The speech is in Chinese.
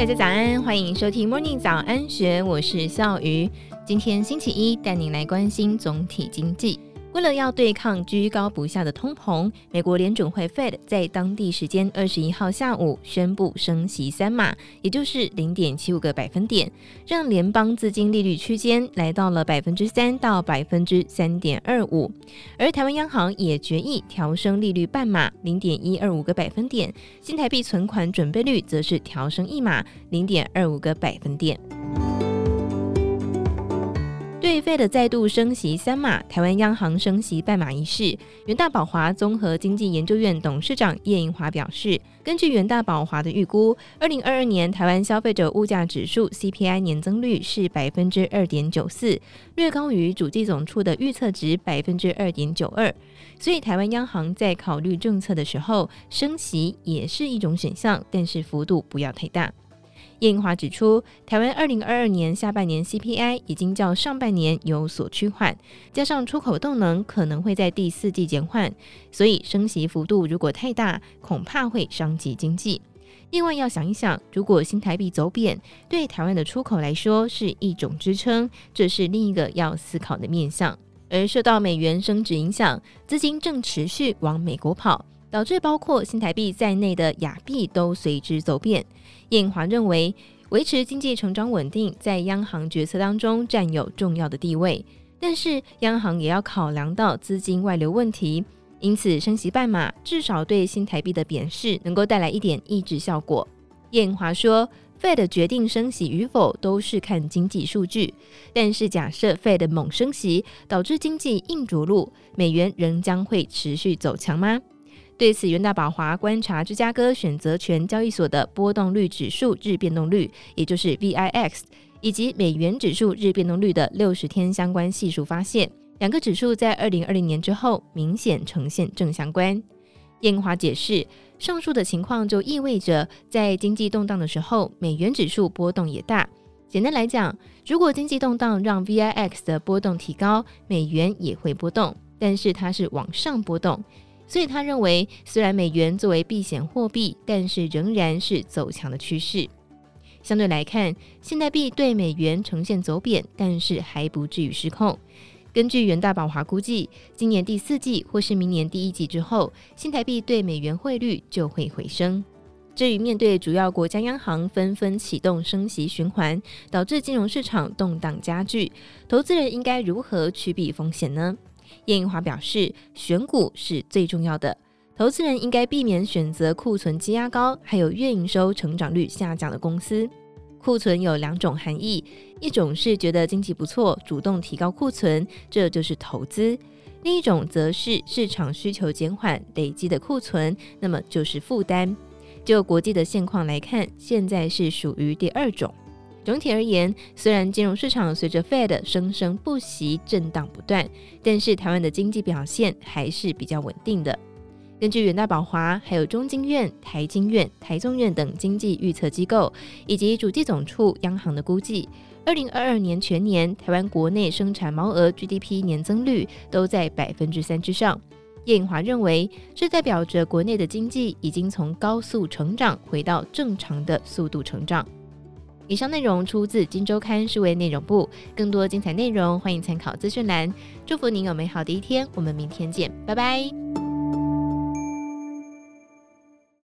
大家早安，欢迎收听 Morning 早安学，我是笑鱼。今天星期一，带您来关心总体经济。为了要对抗居高不下的通膨，美国联准会 Fed 在当地时间二十一号下午宣布升息三码，也就是零点七五个百分点，让联邦资金利率区间来到了百分之三到百分之三点二五。而台湾央行也决议调升利率半码，零点一二五个百分点，新台币存款准备率则是调升一码，零点二五个百分点。对 Fed 再度升息三码，台湾央行升息半码一事，元大宝华综合经济研究院董事长叶银华表示，根据元大宝华的预估，二零二二年台湾消费者物价指数 CPI 年增率是百分之二点九四，略高于主计总处的预测值百分之二点九二，所以台湾央行在考虑政策的时候，升息也是一种选项，但是幅度不要太大。叶盈华指出，台湾二零二二年下半年 CPI 已经较上半年有所趋缓，加上出口动能可能会在第四季减缓，所以升息幅度如果太大，恐怕会伤及经济。另外要想一想，如果新台币走贬，对台湾的出口来说是一种支撑，这是另一个要思考的面向。而受到美元升值影响，资金正持续往美国跑。导致包括新台币在内的亚币都随之走贬。叶盈华认为，维持经济成长稳定在央行决策当中占有重要的地位，但是央行也要考量到资金外流问题，因此升息半码至少对新台币的贬势能够带来一点抑制效果。叶盈华说，Fed 决定升息与否都是看经济数据，但是假设 Fed 猛升息导致经济硬着陆，美元仍将会持续走强吗？对此，元大宝华观察芝加哥选择权交易所的波动率指数日变动率，也就是 VIX，以及美元指数日变动率的六十天相关系数，发现两个指数在二零二零年之后明显呈现正相关。叶盈华解释，上述的情况就意味着在经济动荡的时候，美元指数波动也大。简单来讲，如果经济动荡让 VIX 的波动提高，美元也会波动，但是它是往上波动。所以他认为，虽然美元作为避险货币，但是仍然是走强的趋势。相对来看，新台币对美元呈现走贬，但是还不至于失控。根据元大宝华估计，今年第四季或是明年第一季之后，新台币对美元汇率就会回升。至于面对主要国家央行纷纷启动升息循环，导致金融市场动荡加剧，投资人应该如何趋避风险呢？叶盈华表示，选股是最重要的，投资人应该避免选择库存积压高，还有月营收成长率下降的公司。库存有两种含义，一种是觉得经济不错，主动提高库存，这就是投资；另一种则是市场需求减缓，累积的库存，那么就是负担。就国际的现况来看，现在是属于第二种。总体而言，虽然金融市场随着 Fed 生生不息、震荡不断，但是台湾的经济表现还是比较稳定的。根据远大宝华、还有中经院、台经院、台中院等经济预测机构，以及主计总处央行的估计，二零二二年全年台湾国内生产毛额 GDP 年增率都在百分之三之上。叶颖华认为，这代表着国内的经济已经从高速成长回到正常的速度成长。以上内容出自《金周刊》数位内容部，更多精彩内容欢迎参考资讯栏。祝福您有美好的一天，我们明天见，拜拜。